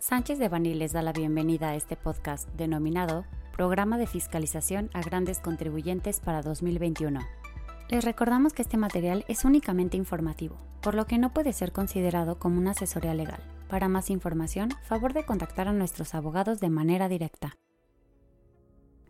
Sánchez de Bani les da la bienvenida a este podcast denominado Programa de Fiscalización a Grandes Contribuyentes para 2021. Les recordamos que este material es únicamente informativo, por lo que no puede ser considerado como una asesoría legal. Para más información, favor de contactar a nuestros abogados de manera directa.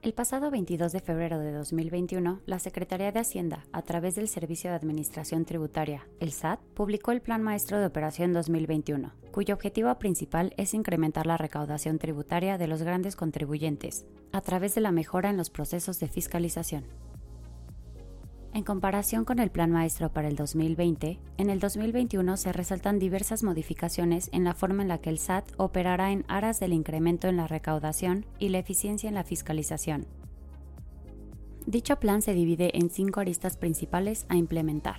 El pasado 22 de febrero de 2021, la Secretaría de Hacienda, a través del Servicio de Administración Tributaria, el SAT, publicó el Plan Maestro de Operación 2021, cuyo objetivo principal es incrementar la recaudación tributaria de los grandes contribuyentes, a través de la mejora en los procesos de fiscalización. En comparación con el Plan Maestro para el 2020, en el 2021 se resaltan diversas modificaciones en la forma en la que el SAT operará en aras del incremento en la recaudación y la eficiencia en la fiscalización. Dicho plan se divide en cinco aristas principales a implementar.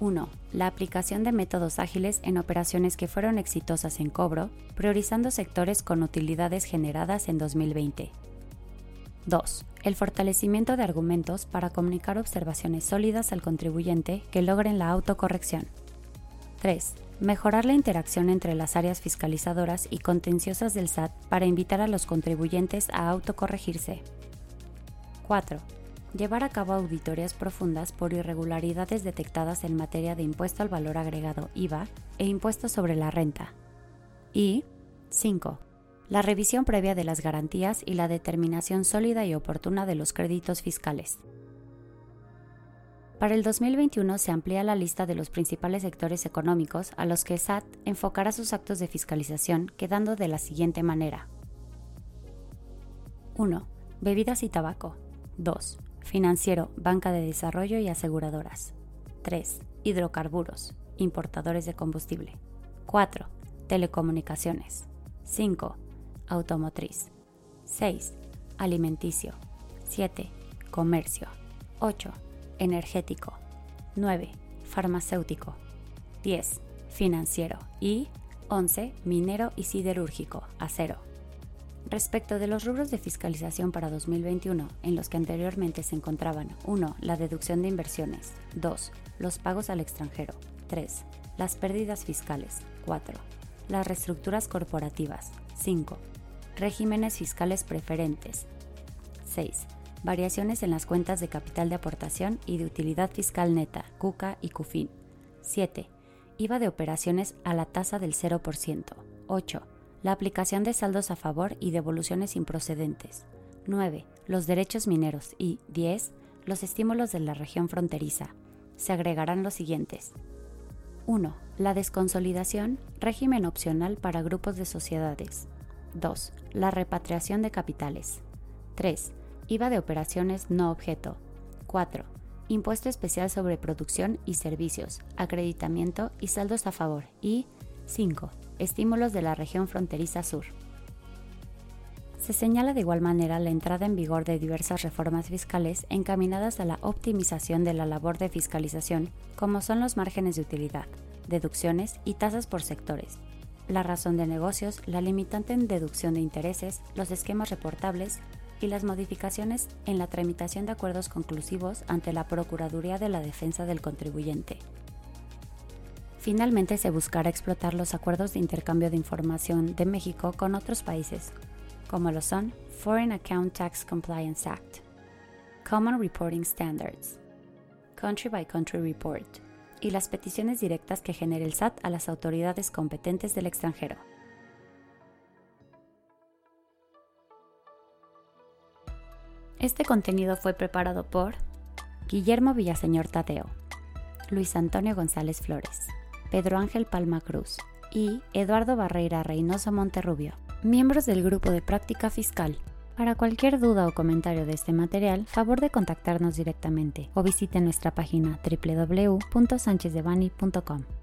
1. La aplicación de métodos ágiles en operaciones que fueron exitosas en cobro, priorizando sectores con utilidades generadas en 2020. 2. El fortalecimiento de argumentos para comunicar observaciones sólidas al contribuyente que logren la autocorrección. 3. Mejorar la interacción entre las áreas fiscalizadoras y contenciosas del SAT para invitar a los contribuyentes a autocorregirse. 4. Llevar a cabo auditorías profundas por irregularidades detectadas en materia de impuesto al valor agregado IVA e impuesto sobre la renta. Y 5 la revisión previa de las garantías y la determinación sólida y oportuna de los créditos fiscales. Para el 2021 se amplía la lista de los principales sectores económicos a los que SAT enfocará sus actos de fiscalización, quedando de la siguiente manera. 1. Bebidas y tabaco. 2. Financiero, banca de desarrollo y aseguradoras. 3. Hidrocarburos, importadores de combustible. 4. Telecomunicaciones. 5 automotriz. 6. Alimenticio. 7. Comercio. 8. Energético. 9. Farmacéutico. 10. Financiero. Y 11. Minero y siderúrgico. Acero. Respecto de los rubros de fiscalización para 2021, en los que anteriormente se encontraban 1. La deducción de inversiones. 2. Los pagos al extranjero. 3. Las pérdidas fiscales. 4. Las reestructuras corporativas. 5 regímenes fiscales preferentes. 6. Variaciones en las cuentas de capital de aportación y de utilidad fiscal neta, CUCA y CUFIN. 7. IVA de operaciones a la tasa del 0%. 8. La aplicación de saldos a favor y devoluciones improcedentes. 9. Los derechos mineros. Y 10. Los estímulos de la región fronteriza. Se agregarán los siguientes. 1. La desconsolidación, régimen opcional para grupos de sociedades. 2. La repatriación de capitales. 3. IVA de operaciones no objeto. 4. Impuesto especial sobre producción y servicios, acreditamiento y saldos a favor. Y 5. Estímulos de la región fronteriza sur. Se señala de igual manera la entrada en vigor de diversas reformas fiscales encaminadas a la optimización de la labor de fiscalización, como son los márgenes de utilidad, deducciones y tasas por sectores, la razón de negocios, la limitante en deducción de intereses, los esquemas reportables y las modificaciones en la tramitación de acuerdos conclusivos ante la Procuraduría de la Defensa del Contribuyente. Finalmente se buscará explotar los acuerdos de intercambio de información de México con otros países, como lo son Foreign Account Tax Compliance Act, Common Reporting Standards, Country by Country Report, y las peticiones directas que genere el SAT a las autoridades competentes del extranjero. Este contenido fue preparado por Guillermo Villaseñor Tateo, Luis Antonio González Flores, Pedro Ángel Palma Cruz y Eduardo Barreira Reynoso Monterrubio, miembros del Grupo de Práctica Fiscal. Para cualquier duda o comentario de este material, favor de contactarnos directamente o visite nuestra página www.sanchezdevani.com.